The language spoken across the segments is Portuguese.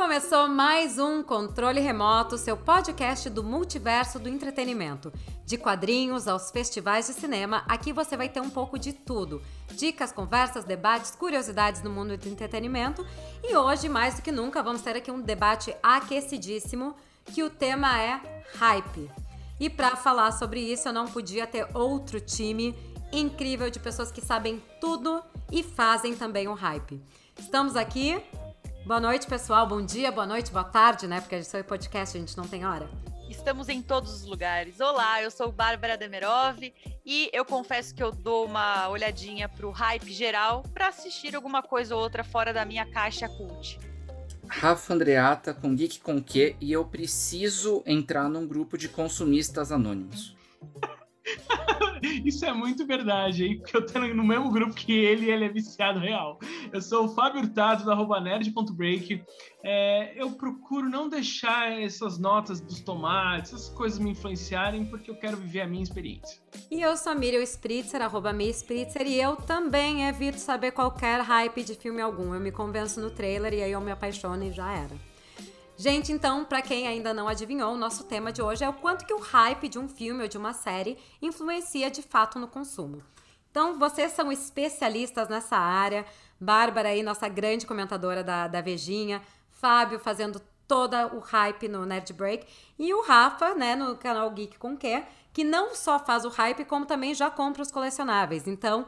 Começou mais um Controle Remoto, seu podcast do multiverso do entretenimento. De quadrinhos aos festivais de cinema, aqui você vai ter um pouco de tudo. Dicas, conversas, debates, curiosidades no mundo do entretenimento. E hoje, mais do que nunca, vamos ter aqui um debate aquecidíssimo, que o tema é hype. E para falar sobre isso, eu não podia ter outro time incrível de pessoas que sabem tudo e fazem também o hype. Estamos aqui Boa noite, pessoal. Bom dia, boa noite, boa tarde, né? Porque a gente é podcast, a gente não tem hora. Estamos em todos os lugares. Olá, eu sou Bárbara Demerov e eu confesso que eu dou uma olhadinha pro hype geral para assistir alguma coisa ou outra fora da minha caixa cult. Rafa Andreata com Geek com Que e eu preciso entrar num grupo de consumistas anônimos. Isso é muito verdade, hein? Porque eu tô no mesmo grupo que ele e ele é viciado real. Eu sou o Fábio Hurtado, da arroba nerd.break. É, eu procuro não deixar essas notas dos tomates, essas coisas me influenciarem, porque eu quero viver a minha experiência. E eu sou a Miriam Spritzer, arroba Spritzer, e eu também evito saber qualquer hype de filme algum. Eu me convenço no trailer e aí eu me apaixono e já era. Gente, então, para quem ainda não adivinhou, o nosso tema de hoje é o quanto que o hype de um filme ou de uma série influencia de fato no consumo. Então, vocês são especialistas nessa área. Bárbara aí, nossa grande comentadora da, da Vejinha. Fábio fazendo todo o hype no Nerd Break. E o Rafa, né, no canal Geek com Que, que não só faz o hype, como também já compra os colecionáveis. Então, o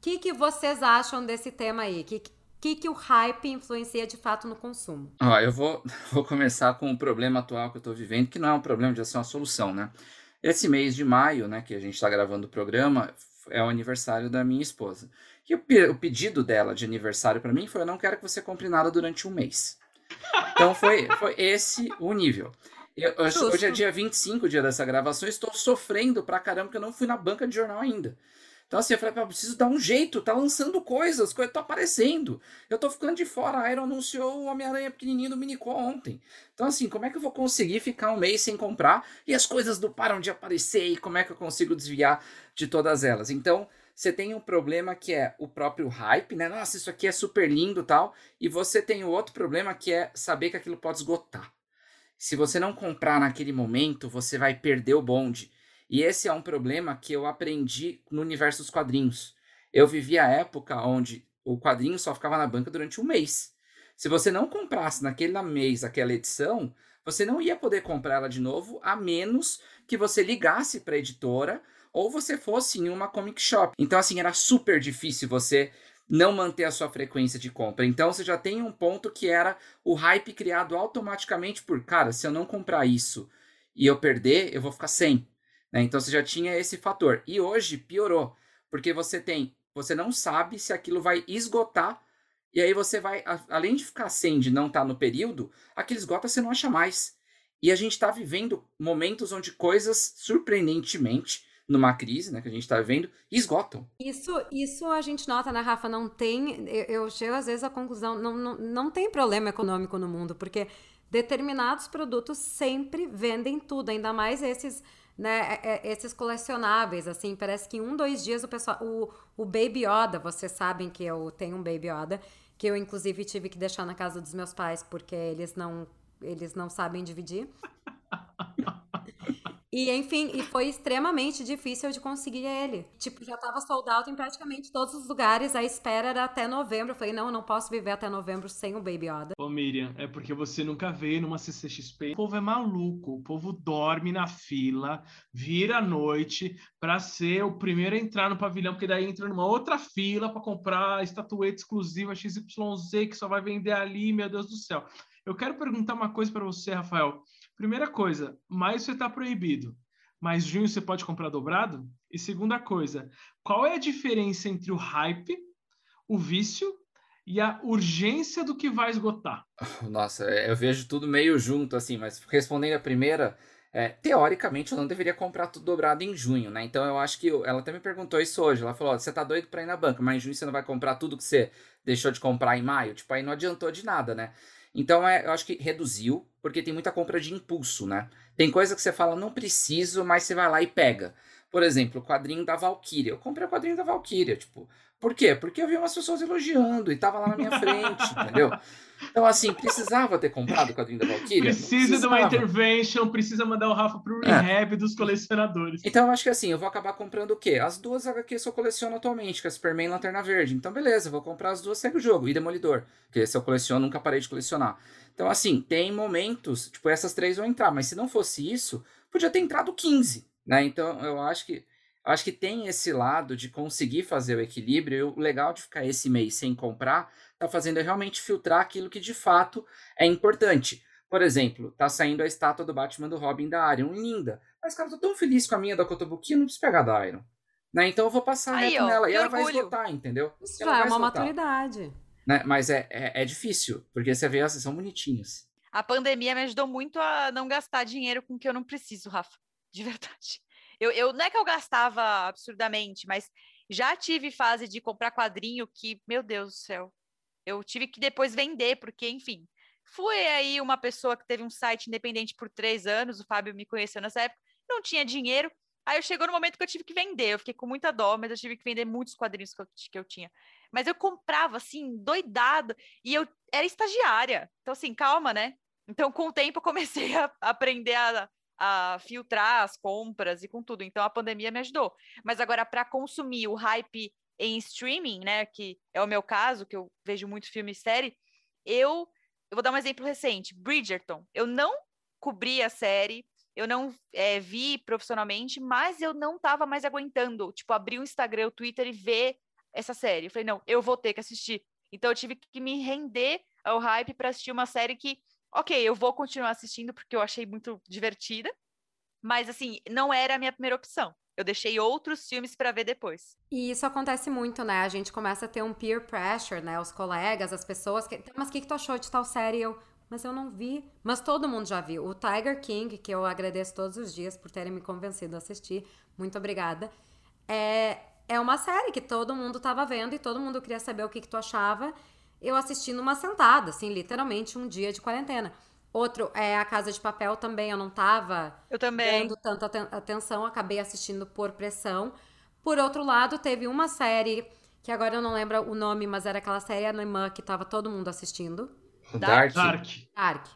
que, que vocês acham desse tema aí? Que, que, que o hype influencia de fato no consumo? Ó, eu vou, vou começar com o problema atual que eu estou vivendo, que não é um problema, já é uma solução, né? Esse mês de maio, né, que a gente está gravando o programa, é o aniversário da minha esposa. E o, pedido dela de aniversário para mim foi: eu não quero que você compre nada durante um mês. Então foi, foi esse o nível. Eu, hoje, é dia 25, dia dessa gravação, estou sofrendo pra caramba porque eu não fui na banca de jornal ainda. Então, assim, eu falei, eu preciso dar um jeito, tá lançando coisas, coisas estão aparecendo. Eu tô ficando de fora, a Iron anunciou o Homem-Aranha pequenininho do Minicó ontem. Então, assim, como é que eu vou conseguir ficar um mês sem comprar e as coisas não param de aparecer e como é que eu consigo desviar de todas elas? Então, você tem um problema que é o próprio hype, né? Nossa, isso aqui é super lindo tal. E você tem o outro problema que é saber que aquilo pode esgotar. Se você não comprar naquele momento, você vai perder o bonde. E esse é um problema que eu aprendi no universo dos quadrinhos. Eu vivi a época onde o quadrinho só ficava na banca durante um mês. Se você não comprasse naquele mês aquela edição, você não ia poder comprar ela de novo, a menos que você ligasse para a editora ou você fosse em uma comic shop. Então, assim, era super difícil você não manter a sua frequência de compra. Então, você já tem um ponto que era o hype criado automaticamente por, cara, se eu não comprar isso e eu perder, eu vou ficar sem. Né? Então você já tinha esse fator. E hoje piorou, porque você tem, você não sabe se aquilo vai esgotar. E aí você vai, além de ficar sem de não estar tá no período, aquele esgota você não acha mais. E a gente está vivendo momentos onde coisas, surpreendentemente, numa crise, né, que a gente está vivendo, esgotam. Isso, isso a gente nota, né, Rafa? Não tem. Eu, eu chego às vezes à conclusão, não, não, não tem problema econômico no mundo, porque determinados produtos sempre vendem tudo, ainda mais esses né, é, é, esses colecionáveis, assim, parece que em um, dois dias o pessoal, o, o Baby Yoda, vocês sabem que eu tenho um Baby Yoda, que eu inclusive tive que deixar na casa dos meus pais porque eles não, eles não sabem dividir. E, enfim, e foi extremamente difícil de conseguir ele. Tipo, já tava sold out em praticamente todos os lugares. A espera era até novembro. Eu falei, não, eu não posso viver até novembro sem o Baby Yoda. Ô, Miriam, é porque você nunca veio numa CCXP. O povo é maluco. O povo dorme na fila, vira à noite para ser o primeiro a entrar no pavilhão, porque daí entra numa outra fila para comprar estatueta exclusiva XYZ que só vai vender ali, meu Deus do céu. Eu quero perguntar uma coisa para você, Rafael. Primeira coisa, maio você está proibido, mas junho você pode comprar dobrado? E segunda coisa, qual é a diferença entre o hype, o vício e a urgência do que vai esgotar? Nossa, é, eu vejo tudo meio junto, assim, mas respondendo a primeira, é, teoricamente eu não deveria comprar tudo dobrado em junho, né? Então eu acho que eu, ela até me perguntou isso hoje. Ela falou: você tá doido para ir na banca, mas em junho você não vai comprar tudo que você deixou de comprar em maio? Tipo, aí não adiantou de nada, né? Então é, eu acho que reduziu, porque tem muita compra de impulso, né? Tem coisa que você fala, não preciso, mas você vai lá e pega. Por exemplo, o quadrinho da Valkyria. Eu comprei o quadrinho da Valkyria, tipo, por quê? Porque eu vi umas pessoas elogiando e tava lá na minha frente, entendeu? Então, assim, precisava ter comprado o quadrinho da Valkyria? Precisa de uma intervention, precisa mandar o Rafa pro é. rehab é. dos colecionadores. Então, eu acho que assim, eu vou acabar comprando o quê? As duas HQs que eu coleciono atualmente, que é Superman e Lanterna Verde. Então, beleza, vou comprar as duas, segue o jogo. E Demolidor, que esse eu coleciono, nunca parei de colecionar. Então, assim, tem momentos, tipo, essas três vão entrar, mas se não fosse isso, podia ter entrado 15, né? Então, eu acho que acho que tem esse lado de conseguir fazer o equilíbrio. E o legal de ficar esse mês sem comprar tá fazendo é realmente filtrar aquilo que de fato é importante. Por exemplo, tá saindo a estátua do Batman do Robin da Iron, linda. Mas, cara, eu tô tão feliz com a minha da Kotobuki, eu não preciso pegar da Iron. Né? Então eu vou passar Aí, ó, nela e ela orgulho. vai esgotar, entendeu? Isso já é uma maturidade. Né? Mas é, é, é, difícil, porque você vê, elas são bonitinhas. A pandemia me ajudou muito a não gastar dinheiro com o que eu não preciso, Rafa. De verdade. Eu, eu, não é que eu gastava absurdamente, mas já tive fase de comprar quadrinho que, meu Deus do céu, eu tive que depois vender, porque, enfim, fui aí uma pessoa que teve um site independente por três anos, o Fábio me conheceu nessa época, não tinha dinheiro, aí chegou no momento que eu tive que vender, eu fiquei com muita dó, mas eu tive que vender muitos quadrinhos que eu, que eu tinha. Mas eu comprava, assim, doidado, e eu era estagiária, então, assim, calma, né? Então, com o tempo, eu comecei a aprender a a filtrar as compras e com tudo. Então a pandemia me ajudou. Mas agora para consumir o hype em streaming, né, que é o meu caso, que eu vejo muito filme e série, eu eu vou dar um exemplo recente, Bridgerton. Eu não cobri a série, eu não é, vi profissionalmente, mas eu não estava mais aguentando, tipo, abrir o Instagram, o Twitter e ver essa série. Eu falei, não, eu vou ter que assistir. Então eu tive que me render ao hype para assistir uma série que ok, eu vou continuar assistindo porque eu achei muito divertida, mas assim, não era a minha primeira opção. Eu deixei outros filmes para ver depois. E isso acontece muito, né? A gente começa a ter um peer pressure, né? Os colegas, as pessoas que. Mas o que, que tu achou de tal série? Eu. Mas eu não vi. Mas todo mundo já viu. O Tiger King, que eu agradeço todos os dias por terem me convencido a assistir. Muito obrigada. É, é uma série que todo mundo tava vendo e todo mundo queria saber o que, que tu achava eu assisti numa sentada, assim, literalmente um dia de quarentena. Outro é A Casa de Papel também, eu não tava eu também. dando tanta atenção, acabei assistindo por pressão. Por outro lado, teve uma série que agora eu não lembro o nome, mas era aquela série alemã que tava todo mundo assistindo. Dark. Dark. Dark.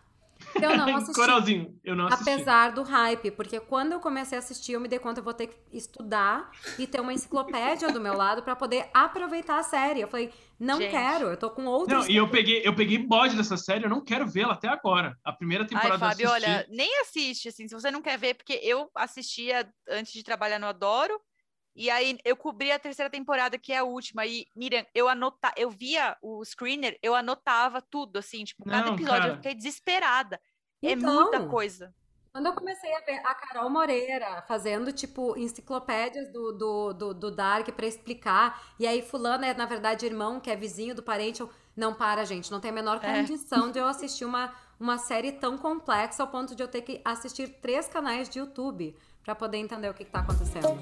Eu não assisti. Coralzinho, eu não assisti. Apesar do hype, porque quando eu comecei a assistir, eu me dei conta que eu vou ter que estudar e ter uma enciclopédia do meu lado para poder aproveitar a série. Eu falei, não Gente. quero, eu tô com outros. Não, e eu peguei, eu peguei bode dessa série, eu não quero vê-la até agora. A primeira temporada Ai, Fábio, olha, nem assiste, assim, se você não quer ver, porque eu assistia antes de trabalhar no Adoro. E aí eu cobri a terceira temporada, que é a última. E, Miriam, eu anotava, eu via o screener, eu anotava tudo, assim, tipo, cada Não, episódio cara. eu fiquei desesperada. É então, é muita coisa. Quando eu comecei a ver a Carol Moreira fazendo, tipo, enciclopédias do, do, do, do Dark para explicar, e aí fulano é, na verdade, irmão, que é vizinho do parente, eu, não para, gente, não tem a menor é. condição é. de eu assistir uma, uma série tão complexa ao ponto de eu ter que assistir três canais de YouTube para poder entender o que, está acontecendo.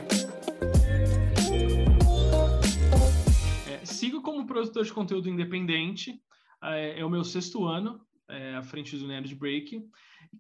Como produtor de conteúdo independente, é, é o meu sexto ano é, à frente do Nerd Break.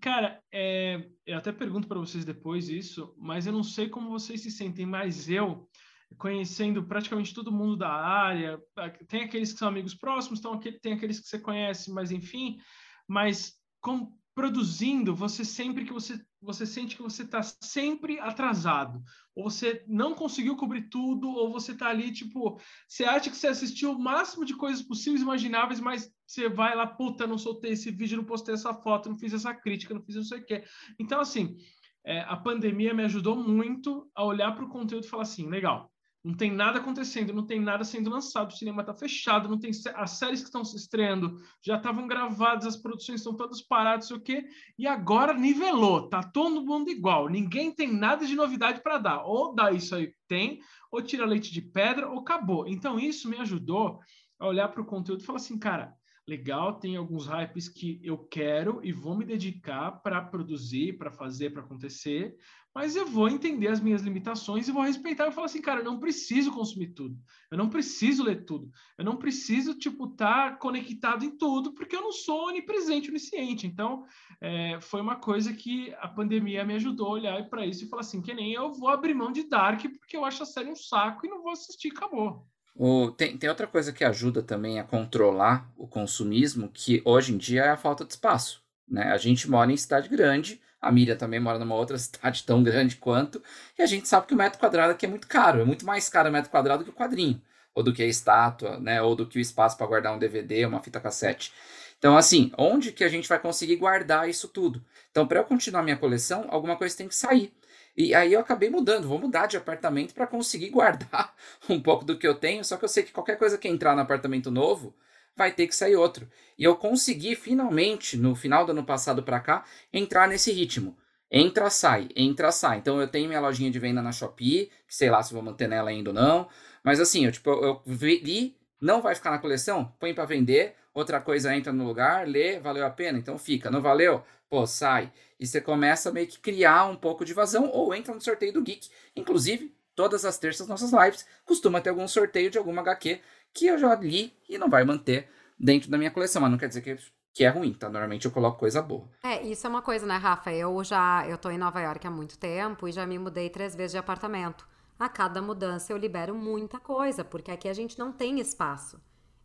Cara, é, eu até pergunto para vocês depois isso, mas eu não sei como vocês se sentem, mas eu, conhecendo praticamente todo mundo da área, tem aqueles que são amigos próximos, tem aqueles que você conhece, mas enfim, mas com, produzindo, você sempre que você você sente que você está sempre atrasado, ou você não conseguiu cobrir tudo, ou você está ali tipo, você acha que você assistiu o máximo de coisas possíveis e imagináveis, mas você vai lá, puta, não soltei esse vídeo, não postei essa foto, não fiz essa crítica, não fiz não sei o quê. Então assim, é, a pandemia me ajudou muito a olhar para o conteúdo e falar assim, legal, não tem nada acontecendo, não tem nada sendo lançado, o cinema está fechado, não tem as séries que estão se estreando já estavam gravadas, as produções estão todas paradas, sei o quê, e agora nivelou, tá todo mundo igual, ninguém tem nada de novidade para dar, ou dá isso aí tem, ou tira leite de pedra, ou acabou. Então isso me ajudou a olhar para o conteúdo e falar assim, cara, legal, tem alguns hypes que eu quero e vou me dedicar para produzir, para fazer, para acontecer, mas eu vou entender as minhas limitações e vou respeitar e falar assim, cara, eu não preciso consumir tudo, eu não preciso ler tudo, eu não preciso, tipo, estar tá conectado em tudo, porque eu não sou onipresente, onisciente. Então, é, foi uma coisa que a pandemia me ajudou a olhar para isso e falar assim, que nem eu vou abrir mão de Dark, porque eu acho a série um saco e não vou assistir, acabou. O, tem, tem outra coisa que ajuda também a controlar o consumismo, que hoje em dia é a falta de espaço. Né? A gente mora em cidade grande, a Miriam também mora numa outra cidade tão grande quanto, e a gente sabe que o metro quadrado aqui é muito caro, é muito mais caro o metro quadrado do que o quadrinho, ou do que a estátua, né? ou do que o espaço para guardar um DVD, uma fita cassete. Então, assim, onde que a gente vai conseguir guardar isso tudo? Então, para eu continuar minha coleção, alguma coisa tem que sair. E aí eu acabei mudando, vou mudar de apartamento para conseguir guardar um pouco do que eu tenho, só que eu sei que qualquer coisa que entrar no apartamento novo vai ter que sair outro. E eu consegui finalmente, no final do ano passado para cá, entrar nesse ritmo. Entra, sai, entra, sai. Então eu tenho minha lojinha de venda na Shopee, que sei lá se vou manter nela ainda ou não. Mas assim, eu tipo, eu vi, não vai ficar na coleção, põe para vender, outra coisa entra no lugar, lê, valeu a pena, então fica. Não valeu? Pô, sai. E você começa meio que criar um pouco de vazão ou entra no sorteio do Geek. Inclusive, todas as terças nossas lives costuma ter algum sorteio de alguma HQ que eu já li e não vai manter dentro da minha coleção, mas não quer dizer que, que é ruim, tá? Normalmente eu coloco coisa boa. É, isso é uma coisa, né, Rafa? Eu já eu tô em Nova York há muito tempo e já me mudei três vezes de apartamento. A cada mudança eu libero muita coisa, porque aqui a gente não tem espaço.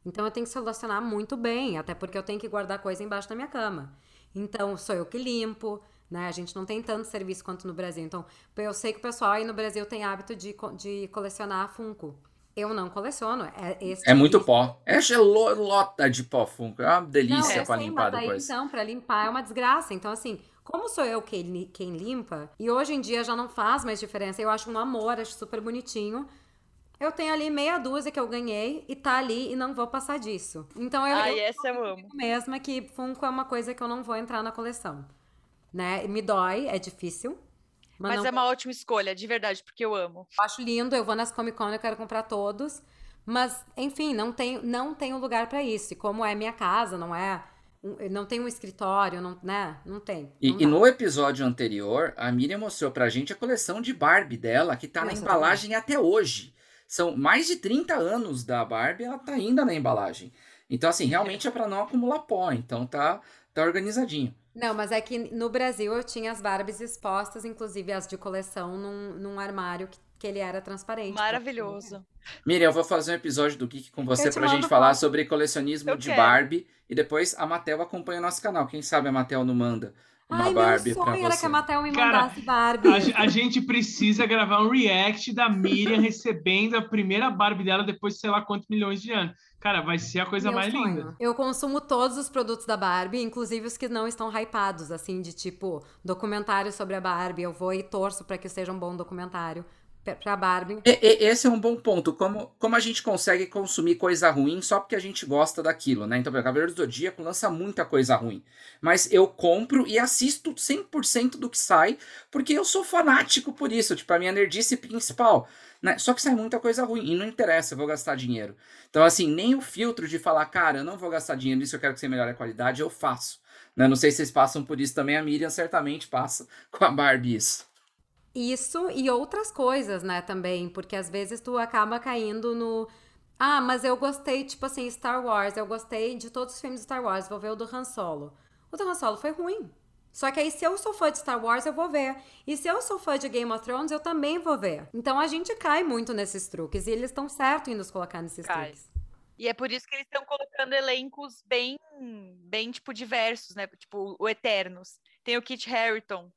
Então eu tenho que selecionar muito bem, até porque eu tenho que guardar coisa embaixo da minha cama. Então, sou eu que limpo, né? A gente não tem tanto serviço quanto no Brasil. Então, eu sei que o pessoal aí no Brasil tem hábito de, de colecionar Funko. Eu não coleciono. É, é muito pó. É lota de pó Funko. É uma delícia é, para limpar daí, depois. Então, para limpar é uma desgraça. Então, assim, como sou eu quem, quem limpa, e hoje em dia já não faz mais diferença, eu acho um amor, acho super bonitinho. Eu tenho ali meia dúzia que eu ganhei e tá ali e não vou passar disso. Então eu, Ai, eu essa eu amo. mesma que Funko é uma coisa que eu não vou entrar na coleção. Né? Me dói, é difícil. Mas, mas não... é uma ótima escolha, de verdade, porque eu amo. Eu acho lindo, eu vou nas Comic Con, eu quero comprar todos. Mas, enfim, não tem, não tem um lugar para isso. E como é minha casa, não é não tem um escritório, não, né? Não tem. E, não e no episódio anterior, a Miriam mostrou pra gente a coleção de Barbie dela, que tá na embalagem até hoje. São mais de 30 anos da Barbie, ela tá ainda na embalagem. Então, assim, realmente é para não acumular pó. Então tá, tá organizadinho. Não, mas é que no Brasil eu tinha as Barbies expostas, inclusive as de coleção, num, num armário que, que ele era transparente. Maravilhoso. Miriam, eu vou fazer um episódio do Geek com você pra gente falar sobre colecionismo eu de quero. Barbie. E depois a Matel acompanha o nosso canal. Quem sabe a Matel não manda uma Ai, Barbie meu sonho era que a Mattel me mandasse Cara, Barbie. A, a, gente precisa gravar um react da Miriam recebendo a primeira Barbie dela depois de sei lá quantos milhões de anos. Cara, vai ser a coisa meu mais sonho. linda. Eu consumo todos os produtos da Barbie, inclusive os que não estão hypados, assim, de tipo documentário sobre a Barbie. Eu vou e torço para que seja um bom documentário pra Barbie. Esse é um bom ponto. Como, como a gente consegue consumir coisa ruim só porque a gente gosta daquilo, né? Então, o Cavaleiro do Zodíaco lança muita coisa ruim. Mas eu compro e assisto 100% do que sai, porque eu sou fanático por isso. Tipo, a minha nerdice principal. Né? Só que sai muita coisa ruim e não interessa, eu vou gastar dinheiro. Então, assim, nem o filtro de falar, cara, eu não vou gastar dinheiro nisso, eu quero que você melhore a qualidade, eu faço. Né? Não sei se vocês passam por isso também, a Miriam certamente passa com a Barbie isso. Isso e outras coisas, né, também, porque às vezes tu acaba caindo no. Ah, mas eu gostei, tipo assim, Star Wars, eu gostei de todos os filmes de Star Wars, vou ver o do Han Solo. O do Han Solo foi ruim. Só que aí, se eu sou fã de Star Wars, eu vou ver. E se eu sou fã de Game of Thrones, eu também vou ver. Então a gente cai muito nesses truques. E eles estão certo em nos colocar nesses cai. truques. E é por isso que eles estão colocando elencos bem, bem, tipo, diversos, né? Tipo, o Eternos. Tem o Kit Harington,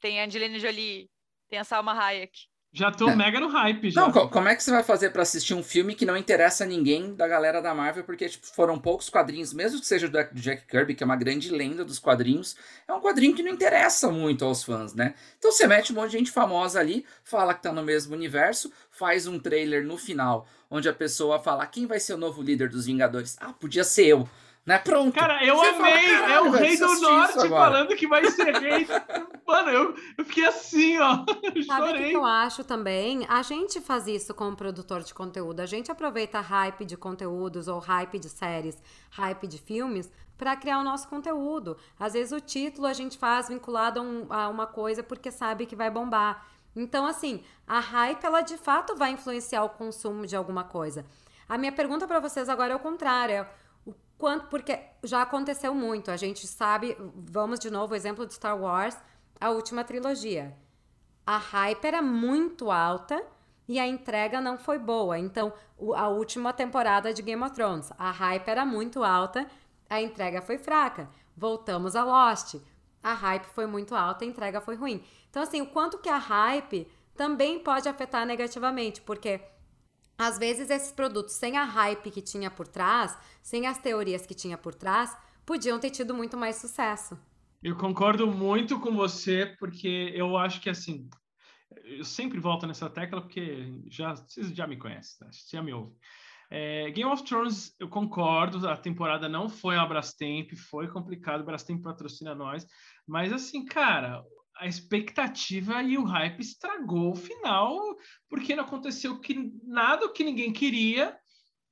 tem a Angelina Jolie, tem a Salma Hayek. Já tô é. mega no hype já. Não, como é que você vai fazer para assistir um filme que não interessa a ninguém da galera da Marvel, porque tipo, foram poucos quadrinhos, mesmo que seja do Jack Kirby, que é uma grande lenda dos quadrinhos, é um quadrinho que não interessa muito aos fãs, né? Então você mete um monte de gente famosa ali, fala que tá no mesmo universo, faz um trailer no final, onde a pessoa fala quem vai ser o novo líder dos Vingadores. Ah, podia ser eu. Né? Pronto. Cara, eu Você amei. Fala, é o rei do norte falando que vai ser rei. Mano, eu, eu fiquei assim, ó. Eu Sabe o que eu acho também? A gente faz isso como produtor de conteúdo. A gente aproveita hype de conteúdos ou hype de séries, hype de filmes para criar o nosso conteúdo. Às vezes o título a gente faz vinculado a, um- a uma coisa porque sabe que vai bombar. Então, assim, a hype ela de fato vai influenciar o consumo de alguma coisa. A minha pergunta para vocês agora é o contrário. É quanto, porque já aconteceu muito. A gente sabe, vamos de novo, o exemplo de Star Wars, a última trilogia a hype era muito alta e a entrega não foi boa. Então, a última temporada de Game of Thrones, a hype era muito alta, a entrega foi fraca. Voltamos a Lost. A hype foi muito alta, a entrega foi ruim. Então, assim, o quanto que a hype também pode afetar negativamente, porque às vezes esses produtos sem a hype que tinha por trás, sem as teorias que tinha por trás, podiam ter tido muito mais sucesso. Eu concordo muito com você, porque eu acho que assim, eu sempre volto nessa tecla porque já vocês já me conhecem, né? Vocês já me ouvem. É, Game of Thrones, eu concordo, a temporada não foi a Brastemp, foi complicado, Brastemp patrocina nós, mas assim, cara, a expectativa e o hype estragou o final, porque não aconteceu que, nada que ninguém queria,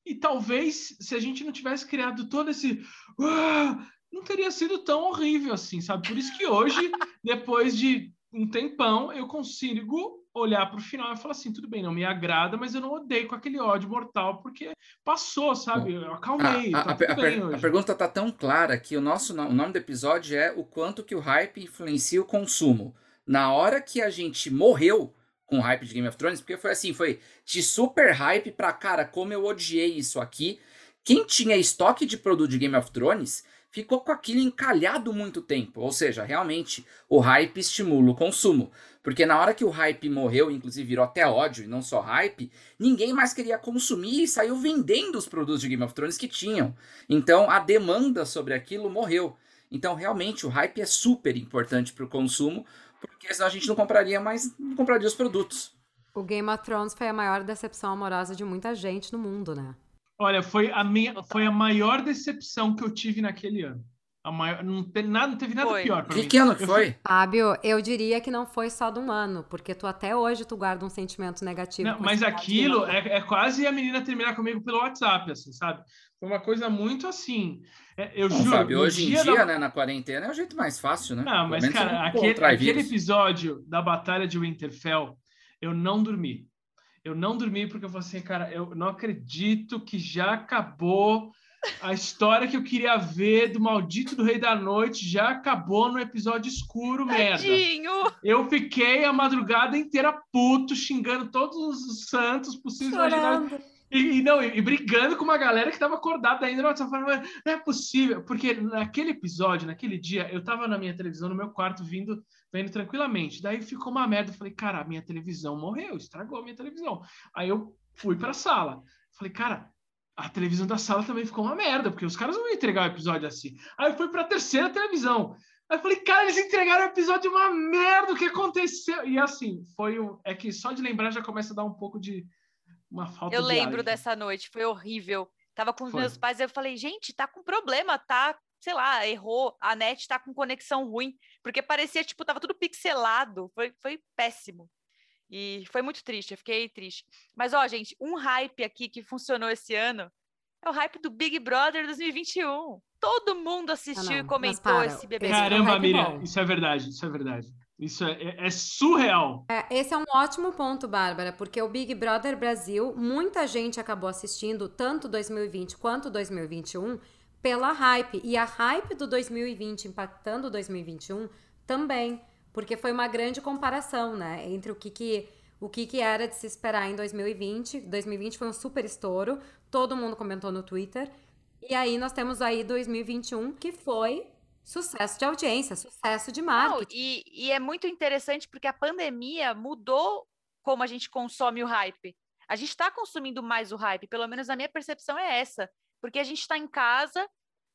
e talvez se a gente não tivesse criado todo esse "Ah", não teria sido tão horrível assim, sabe? Por isso que hoje, depois de um tempão, eu consigo olhar para o final e falar assim, tudo bem, não me agrada, mas eu não odeio com aquele ódio mortal, porque passou, sabe? Eu acalmei, A, a- tá a per- a pergunta tá tão clara que o nosso no- o nome do episódio é o quanto que o hype influencia o consumo. Na hora que a gente morreu com o hype de Game of Thrones, porque foi assim, foi de super hype pra cara, como eu odiei isso aqui. Quem tinha estoque de produto de Game of Thrones ficou com aquilo encalhado muito tempo. Ou seja, realmente o hype estimula o consumo. Porque na hora que o hype morreu, inclusive virou até ódio e não só hype, ninguém mais queria consumir e saiu vendendo os produtos de Game of Thrones que tinham. Então a demanda sobre aquilo morreu. Então realmente o hype é super importante para o consumo, porque senão a gente não compraria mais, não compraria os produtos. O Game of Thrones foi a maior decepção amorosa de muita gente no mundo, né? Olha, foi a minha, foi a maior decepção que eu tive naquele ano. A maior, não, teve nada, não teve nada Foi. pior para Que, mim. que ano que foi? Fábio, eu diria que não foi só de um ano, porque tu até hoje tu guarda um sentimento negativo. Não, mas aquilo é, é quase a menina terminar comigo pelo WhatsApp, assim, sabe? Foi uma coisa muito assim. é, eu Bom, juro. Fábio, hoje em dia dia, da- né, na quarentena, é o jeito mais fácil, né? Não, mas, cara, não aquele, aquele episódio da Batalha de Winterfell, eu não dormi. Eu não dormi porque eu falei assim, cara, eu não acredito que já acabou a história que eu queria ver do maldito do Rei da Noite, já acabou no episódio escuro, merda. Tadinho! Eu fiquei a madrugada inteira puto, xingando todos os santos possíveis e. E, não, e, e brigando com uma galera que estava acordada ainda falando, "Mas não é possível, porque naquele episódio, naquele dia, eu estava na minha televisão, no meu quarto, vindo, vendo tranquilamente. Daí ficou uma merda, eu falei, cara, a minha televisão morreu, estragou a minha televisão. Aí eu fui para a sala, falei, cara, a televisão da sala também ficou uma merda, porque os caras não vão entregar o episódio assim. Aí eu fui para a terceira televisão. Aí eu falei, cara, eles entregaram o episódio uma merda, o que aconteceu? E assim, foi o. É que só de lembrar já começa a dar um pouco de uma falta Eu de lembro ar, dessa noite, foi horrível. Tava com os Foi. meus pais, eu falei, gente, tá com problema, tá? Sei lá, errou, a net tá com conexão ruim, porque parecia, tipo, tava tudo pixelado, foi, foi péssimo. E foi muito triste, eu fiquei triste. Mas, ó, gente, um hype aqui que funcionou esse ano é o hype do Big Brother 2021. Todo mundo assistiu não, e comentou esse bebê. um Caramba, Miriam, bom. isso é verdade, isso é verdade. Isso é, é- é surreal. É, esse é um ótimo ponto, Bárbara, porque o Big Brother Brasil, muita gente acabou assistindo, tanto 2020 quanto 2021, pela hype. E a hype do 2020 impactando o 2021 também, porque foi uma grande comparação, né, entre o que que, o que que era de se esperar em 2020. 2020 foi um super estouro, todo mundo comentou no Twitter. E aí nós temos aí 2021, que foi sucesso de audiência, sucesso de Não, marketing. e, e é muito interessante porque a pandemia mudou como a gente consome o hype. A gente está consumindo mais o hype, pelo menos a minha percepção é essa, porque a gente está em casa,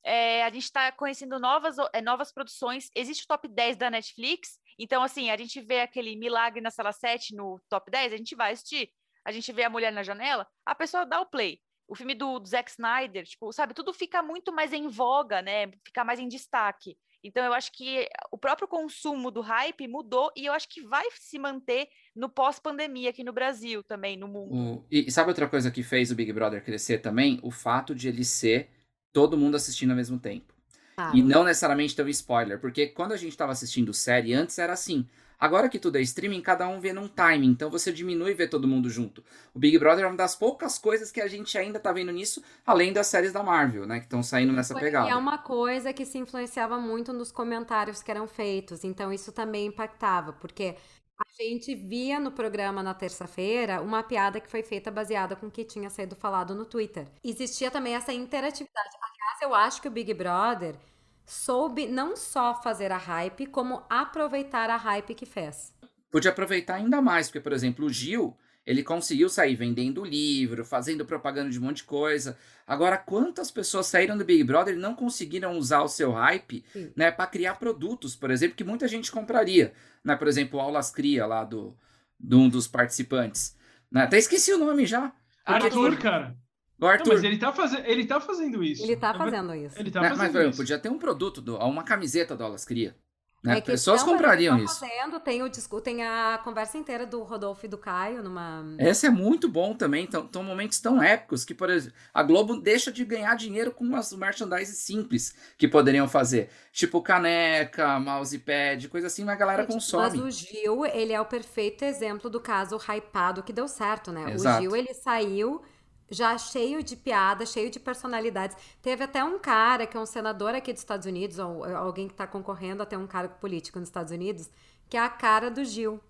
é, a gente está conhecendo novas, é, novas produções. Existe o top 10 da Netflix, então, assim, a gente vê aquele Milagre na Sala 7 no top 10, a gente vai assistir. A gente vê a Mulher na Janela, a pessoa dá o play. O filme do, do Zack Snyder, tipo, sabe, tudo fica muito mais em voga, né? Fica mais em destaque. Então, eu acho que o próprio consumo do hype mudou e eu acho que vai se manter no pós-pandemia aqui no Brasil também, no mundo. O, e sabe outra coisa que fez o Big Brother crescer também? O fato de ele ser todo mundo assistindo ao mesmo tempo. Ah. E não necessariamente ter um spoiler, porque quando a gente estava assistindo série, antes era assim. Agora que tudo é streaming, cada um vê num time, então você diminui e vê todo mundo junto. O Big Brother é uma das poucas coisas que a gente ainda tá vendo nisso, além das séries da Marvel, né, que estão saindo nessa pegada. E é uma coisa que se influenciava muito nos comentários que eram feitos, então isso também impactava, porque a gente via no programa na terça-feira uma piada que foi feita baseada com o que tinha sido falado no Twitter. Existia também essa interatividade. Aliás, eu acho que o Big Brother soube não só fazer a hype, como aproveitar a hype que fez. Podia aproveitar ainda mais, porque, por exemplo, o Gil, ele conseguiu sair vendendo livro, fazendo propaganda de um monte de coisa. Agora, quantas pessoas saíram do Big Brother e não conseguiram usar o seu hype, né, para criar produtos, por exemplo, que muita gente compraria, né? Por exemplo, aulas cria lá do de um dos participantes. Né? Até esqueci o nome já. Arthur, cara. O Arthur... Não, mas ele tá, faz... ele tá fazendo isso. Ele tá fazendo isso. Ele tá fazendo mas, isso. podia ter um produto, do... uma camiseta do Aulas Cria. Né? É Pessoas comprariam tá isso. Fazendo, tem, o, tem a conversa inteira do Rodolfo e do Caio numa. Esse é muito bom também. São momentos tão épicos que, por exemplo, a Globo deixa de ganhar dinheiro com as merchandise simples que poderiam fazer. Tipo caneca, mousepad, coisa assim, mas a galera Gente, consome. Mas o Gil, ele é o perfeito exemplo do caso hypado que deu certo, né? Exato. O Gil, ele saiu já cheio de piadas, cheio de personalidades. Teve até um cara que é um senador aqui dos Estados Unidos, ou alguém que está concorrendo até um cargo político nos Estados Unidos, que é a cara do Gil.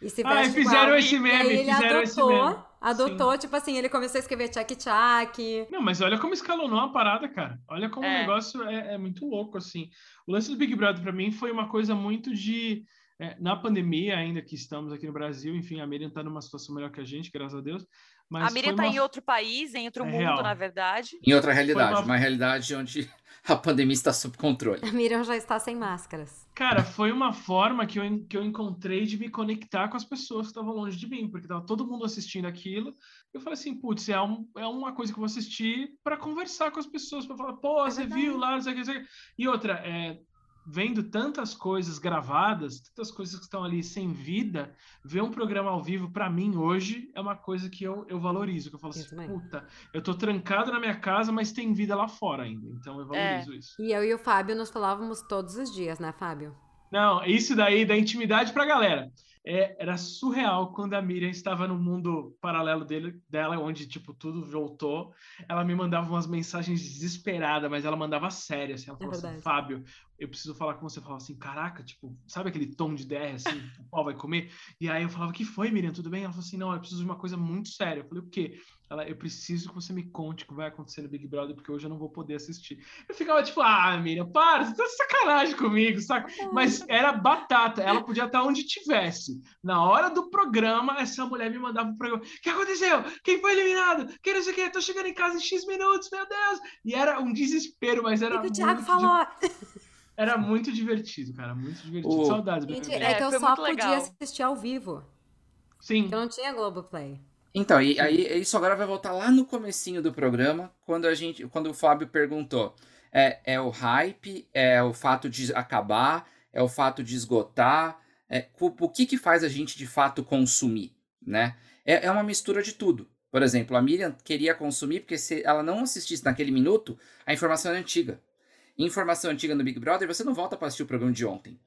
E se ah, fizeram igual. esse meme, ele fizeram adotou, esse meme. Adotou, Sim. tipo assim, ele começou a escrever tchac-tchac. Não, mas olha como escalonou a parada, cara. Olha como é. o negócio é, é, muito louco, assim. O lance do Big Brother, para mim, foi uma coisa muito de... É, na pandemia, ainda que estamos aqui no Brasil, enfim, a Miriam tá numa situação melhor que a gente, graças a Deus. Mas a Miriam está uma... em outro país, em outro é mundo, real. na verdade. Em outra realidade, uma... uma realidade onde a pandemia está sob controle. A Miriam já está sem máscaras. Cara, foi uma forma que eu, que eu encontrei de me conectar com as pessoas que estavam longe de mim, porque estava todo mundo assistindo aquilo. Eu falei assim, putz, é, um, é uma coisa que eu vou assistir para conversar com as pessoas, para falar, pô, é você viu lá, não sei o que, não sei o que. E outra, é, vendo tantas coisas gravadas, tantas coisas que estão ali sem vida, ver um programa ao vivo, para mim, hoje, é uma coisa que eu, eu valorizo. Que eu falo assim, puta, eu tô trancado na minha casa, mas tem vida lá fora ainda. Então eu valorizo é. isso. E eu e o Fábio nos falávamos todos os dias, né, Fábio? Não, isso daí dá intimidade pra galera. É, era surreal quando a Miriam estava no mundo paralelo dele, dela, onde tipo tudo voltou. Ela me mandava umas mensagens desesperadas, mas ela mandava sério. Assim, ela falou é assim: Fábio, eu preciso falar com você. Eu falava assim: caraca, tipo, sabe aquele tom de DR assim, o pau vai comer? E aí eu falava: que foi, Miriam? Tudo bem? Ela falou assim: não, eu preciso de uma coisa muito séria. Eu falei: o quê? Ela, eu preciso que você me conte o que vai acontecer no Big Brother, porque hoje eu não vou poder assistir. Eu ficava tipo, ah, Miriam, para, você tá de sacanagem comigo, saca? Mas era batata, ela podia estar onde tivesse. Na hora do programa, essa mulher me mandava pro programa: o que aconteceu? Quem foi eliminado? Quem não sei o que? Tô chegando em casa em X minutos, meu Deus! E era um desespero, mas era. O que o Thiago falou? Era muito divertido, cara, muito divertido. Oh. Saudades. Gente, é que eu só podia legal. assistir ao vivo. Sim. Eu não tinha Globoplay. Então, e aí isso agora vai voltar lá no comecinho do programa, quando a gente, quando o Fábio perguntou, é, é o hype, é o fato de acabar, é o fato de esgotar, é, o, que que faz a gente de fato consumir, né? É, é uma mistura de tudo. Por exemplo, a Miriam queria consumir porque se ela não assistisse naquele minuto, a informação é antiga. Informação antiga no Big Brother, você não volta para assistir o programa de ontem.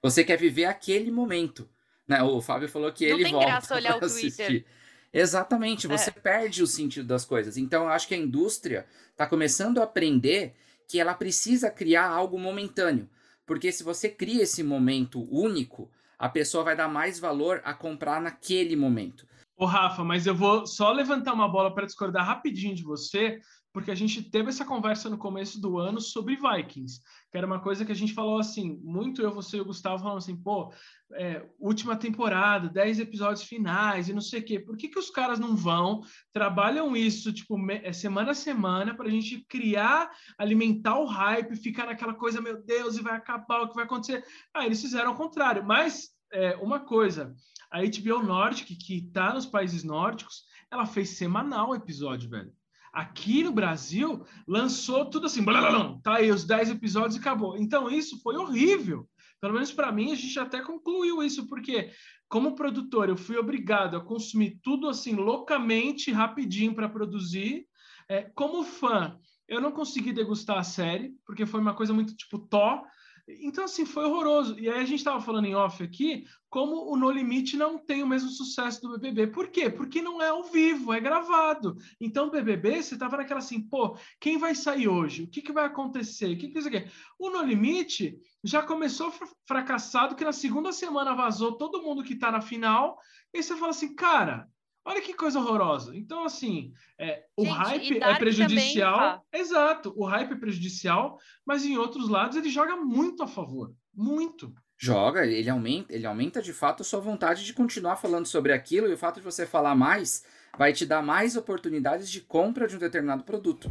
Você quer viver aquele momento. Né? O Fábio falou que não ele volta para olhar o assistir. Twitter. Exatamente, você é. perde o sentido das coisas. Então, eu acho que a indústria está começando a aprender que ela precisa criar algo momentâneo. Porque se você cria esse momento único, a pessoa vai dar mais valor a comprar naquele momento. Ô, Rafa, mas eu vou só levantar uma bola para discordar rapidinho de você, porque a gente teve essa conversa no começo do ano sobre Vikings, que era uma coisa que a gente falou assim, muito eu, você e o Gustavo falando assim, pô, é, última temporada, 10 episódios finais e não sei o quê, por que, que os caras não vão, trabalham isso, tipo, é, semana a semana, para a gente criar, alimentar o hype, ficar naquela coisa, meu Deus, e vai acabar, o que vai acontecer? Ah, eles fizeram o contrário, mas é, uma coisa, a HBO Nordic, que está nos países nórdicos, ela fez semanal o episódio, velho. Aqui no Brasil, lançou tudo assim, blá, blá, blá, tá aí os 10 episódios e acabou. Então, isso foi horrível. Pelo menos para mim, a gente até concluiu isso, porque como produtor, eu fui obrigado a consumir tudo assim loucamente, rapidinho para produzir. É, como fã, eu não consegui degustar a série, porque foi uma coisa muito tipo tó. Então, assim, foi horroroso. E aí a gente estava falando em off aqui, como o No Limite não tem o mesmo sucesso do BBB. Por quê? Porque não é ao vivo, é gravado. Então, BBB, você estava naquela assim, pô, quem vai sair hoje? O que, que vai acontecer? O que, que isso aqui? O No Limite já começou fracassado, que na segunda semana vazou todo mundo que está na final. E você fala assim, cara, Olha que coisa horrorosa. Então, assim, é, o Gente, hype é prejudicial. Também, Exato, o hype é prejudicial, mas em outros lados ele joga muito a favor. Muito. Joga, ele aumenta, ele aumenta de fato a sua vontade de continuar falando sobre aquilo, e o fato de você falar mais vai te dar mais oportunidades de compra de um determinado produto.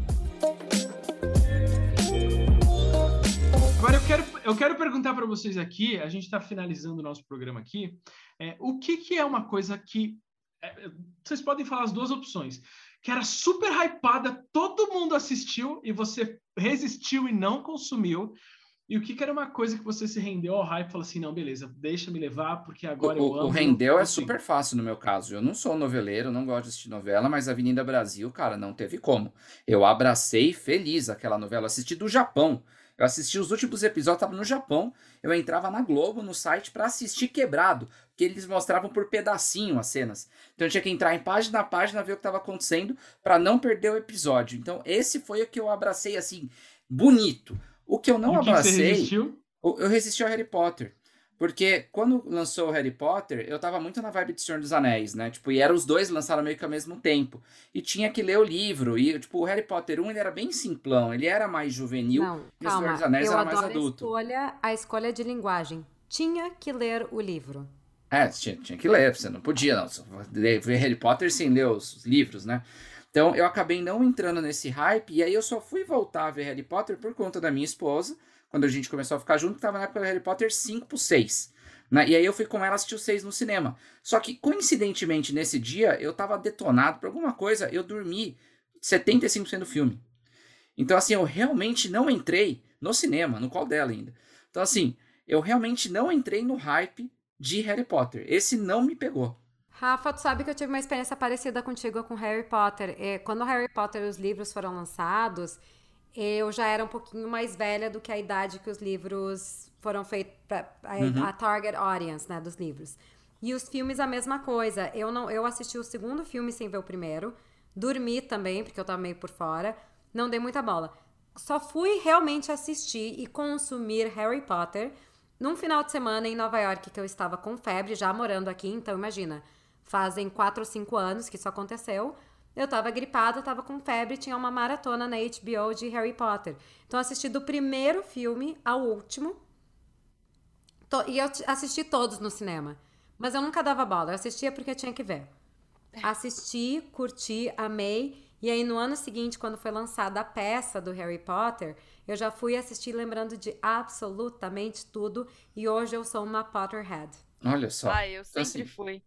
Agora eu quero, eu quero perguntar para vocês aqui, a gente está finalizando o nosso programa aqui, é, o que, que é uma coisa que é, é, vocês podem falar as duas opções. Que era super hypada, todo mundo assistiu e você resistiu e não consumiu. E o que, que era uma coisa que você se rendeu ao hype e falou assim: não, beleza, deixa me levar, porque agora o, eu amo. O rendeu é super fácil no meu caso. Eu não sou noveleiro, não gosto de assistir novela, mas Avenida Brasil, cara, não teve como. Eu abracei feliz aquela novela, assisti do Japão. Eu assisti os últimos episódios, tava no Japão. Eu entrava na Globo, no site, para assistir quebrado, porque eles mostravam por pedacinho as cenas. Então eu tinha que entrar em página a página, ver o que estava acontecendo, para não perder o episódio. Então esse foi o que eu abracei, assim, bonito. O que eu não que abracei. Você resistiu? Eu resisti ao Harry Potter. Porque quando lançou o Harry Potter, eu tava muito na vibe de Senhor dos Anéis, né? Tipo, e eram os dois lançaram meio que ao mesmo tempo. E tinha que ler o livro. E, tipo, o Harry Potter 1 ele era bem simplão, ele era mais juvenil. Não, e calma. o Senhor dos Anéis eu era mais adulto. A escolha, a escolha de linguagem. Tinha que ler o livro. É, tinha, tinha que ler, você não podia, não. Ver Harry Potter sem ler os livros, né? Então eu acabei não entrando nesse hype, e aí eu só fui voltar a ver Harry Potter por conta da minha esposa quando a gente começou a ficar junto, que tava na época do Harry Potter 5 pro 6. Né? E aí eu fui com ela assistir o 6 no cinema. Só que, coincidentemente, nesse dia, eu tava detonado por alguma coisa, eu dormi 75% do filme. Então, assim, eu realmente não entrei no cinema, no qual dela ainda. Então, assim, eu realmente não entrei no hype de Harry Potter. Esse não me pegou. Rafa, tu sabe que eu tive uma experiência parecida contigo com Harry Potter. É, quando Harry Potter os livros foram lançados, eu já era um pouquinho mais velha do que a idade que os livros foram feitos para uhum. a target audience, né, dos livros. E os filmes a mesma coisa. Eu não, eu assisti o segundo filme sem ver o primeiro, dormi também porque eu tava meio por fora, não dei muita bola. Só fui realmente assistir e consumir Harry Potter num final de semana em Nova York que eu estava com febre, já morando aqui, então imagina, fazem quatro ou cinco anos que isso aconteceu. Eu tava gripada, tava com febre, tinha uma maratona na HBO de Harry Potter. Então assisti do primeiro filme ao último. E eu assisti todos no cinema. Mas eu nunca dava bola, eu assistia porque eu tinha que ver. Assisti, curti, amei. E aí no ano seguinte, quando foi lançada a peça do Harry Potter, eu já fui assistir lembrando de absolutamente tudo. E hoje eu sou uma Potterhead. Olha só. Ah, eu sempre assim... fui.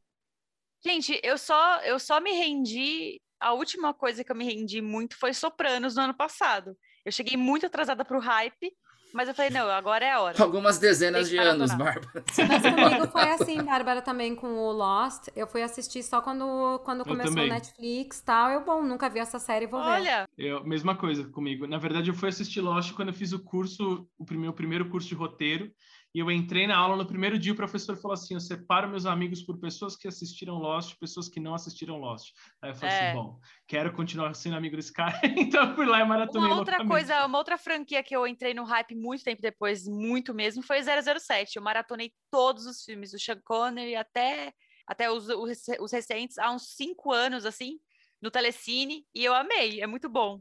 Gente, eu só, eu só me rendi a última coisa que eu me rendi muito foi Sopranos no ano passado. Eu cheguei muito atrasada pro hype, mas eu falei, não, agora é a hora. Algumas dezenas de anos, Bárbara. Mas comigo foi assim, Bárbara, também com o Lost. Eu fui assistir só quando, quando começou o Netflix e tal. Eu, bom, nunca vi essa série, vou Olha. ver. Olha! Mesma coisa comigo. Na verdade, eu fui assistir Lost quando eu fiz o curso, o meu primeiro curso de roteiro. E eu entrei na aula no primeiro dia, o professor falou assim: eu separo meus amigos por pessoas que assistiram Lost e pessoas que não assistiram Lost. Aí eu falei assim, é. assim: bom, quero continuar sendo amigo desse cara, então eu fui lá e maratonei. Uma outra coisa, uma outra franquia que eu entrei no hype muito tempo depois, muito mesmo, foi 007. Eu maratonei todos os filmes do Sean Connery até, até os, os, os recentes, há uns cinco anos, assim, no Telecine, e eu amei, é muito bom.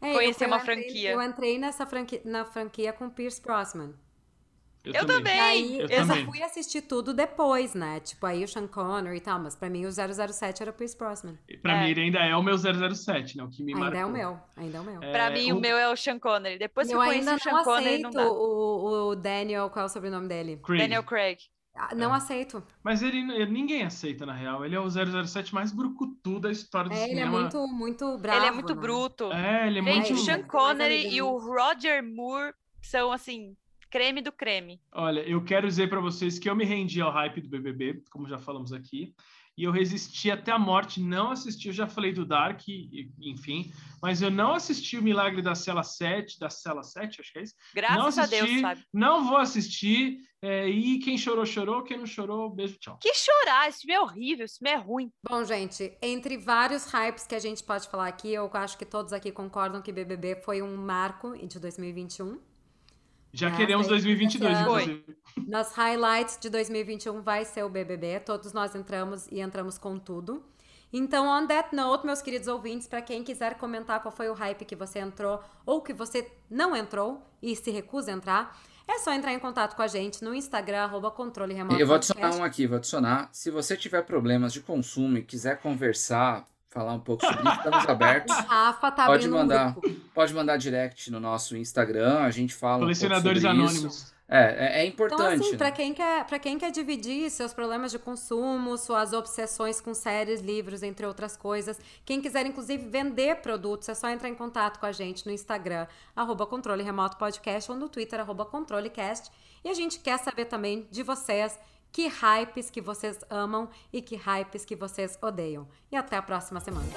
É, conhecer uma entrei, franquia. Eu entrei nessa franquia, na franquia com Pierce Brosnan. Eu, eu também. também. Aí, eu, eu também. só fui assistir tudo depois, né? Tipo, aí o Sean Connery e tal, mas pra mim o 007 era o Pierce Brosnan. Pra é. mim ele ainda é o meu 007, né? O que me ainda marcou. é o meu, ainda é o meu. É, pra mim o... o meu é o Sean Connery. Depois que eu, eu conheci o Sean Connery, não dá. O, o Daniel, qual é o sobrenome dele? Craig. Daniel Craig. Ah, Não É. aceito. Mas ele, ele- ninguém aceita, na real. Ele é o 007 mais brucutu da história do É, ele é cinema. muito, muito bravo. ele é muito né? bruto. É, ele é Gente, muito. o Sean Connery e o Roger Moore são, assim, creme do creme. Olha, eu quero dizer pra vocês que eu me rendi ao hype do BBB, como já falamos aqui, e eu resisti até a morte, não assisti, eu já falei do Dark, enfim, mas eu não assisti o Milagre da Cela 7, da Cela 7, acho que é isso. Graças não a Deus, assisti, sabe? Não vou assistir, é, e quem chorou, chorou, quem não chorou, beijo, tchau. Que chorar, esse filme é horrível, esse filme é ruim. Bom, gente, entre vários hypes que a gente pode falar aqui, eu acho que todos aqui concordam que BBB foi um marco de 2021. Já É, queremos foi 2022, esse ano. inclusive. Nas highlights de 2021 vai ser o BBB. Todos nós entramos e entramos com tudo. Então, on that note, meus queridos ouvintes, para quem quiser comentar qual foi o hype que você entrou ou que você não entrou e se recusa a entrar, é só entrar em contato com a gente no Instagram, arroba controle remoto. Eu vou adicionar podcast. um aqui, vou adicionar. Se você tiver problemas de consumo e quiser conversar, falar um pouco sobre isso, estamos abertos. O Rafa tá Pode um mandar. grupo. Pode mandar direct no nosso Instagram, a gente fala um Colecionadores isso. anônimos. É, é, é Então, importante. assim, né? pra quem, quer, pra quem quer dividir seus problemas de consumo, suas obsessões com séries, livros, entre outras coisas, quem quiser, inclusive, vender produtos, é só entrar em contato com a gente no Instagram, arroba controle remoto podcast, ou no Twitter, arroba controlecast. E a gente quer saber também de vocês que hypes que vocês amam e que hypes que vocês odeiam. E até a próxima semana.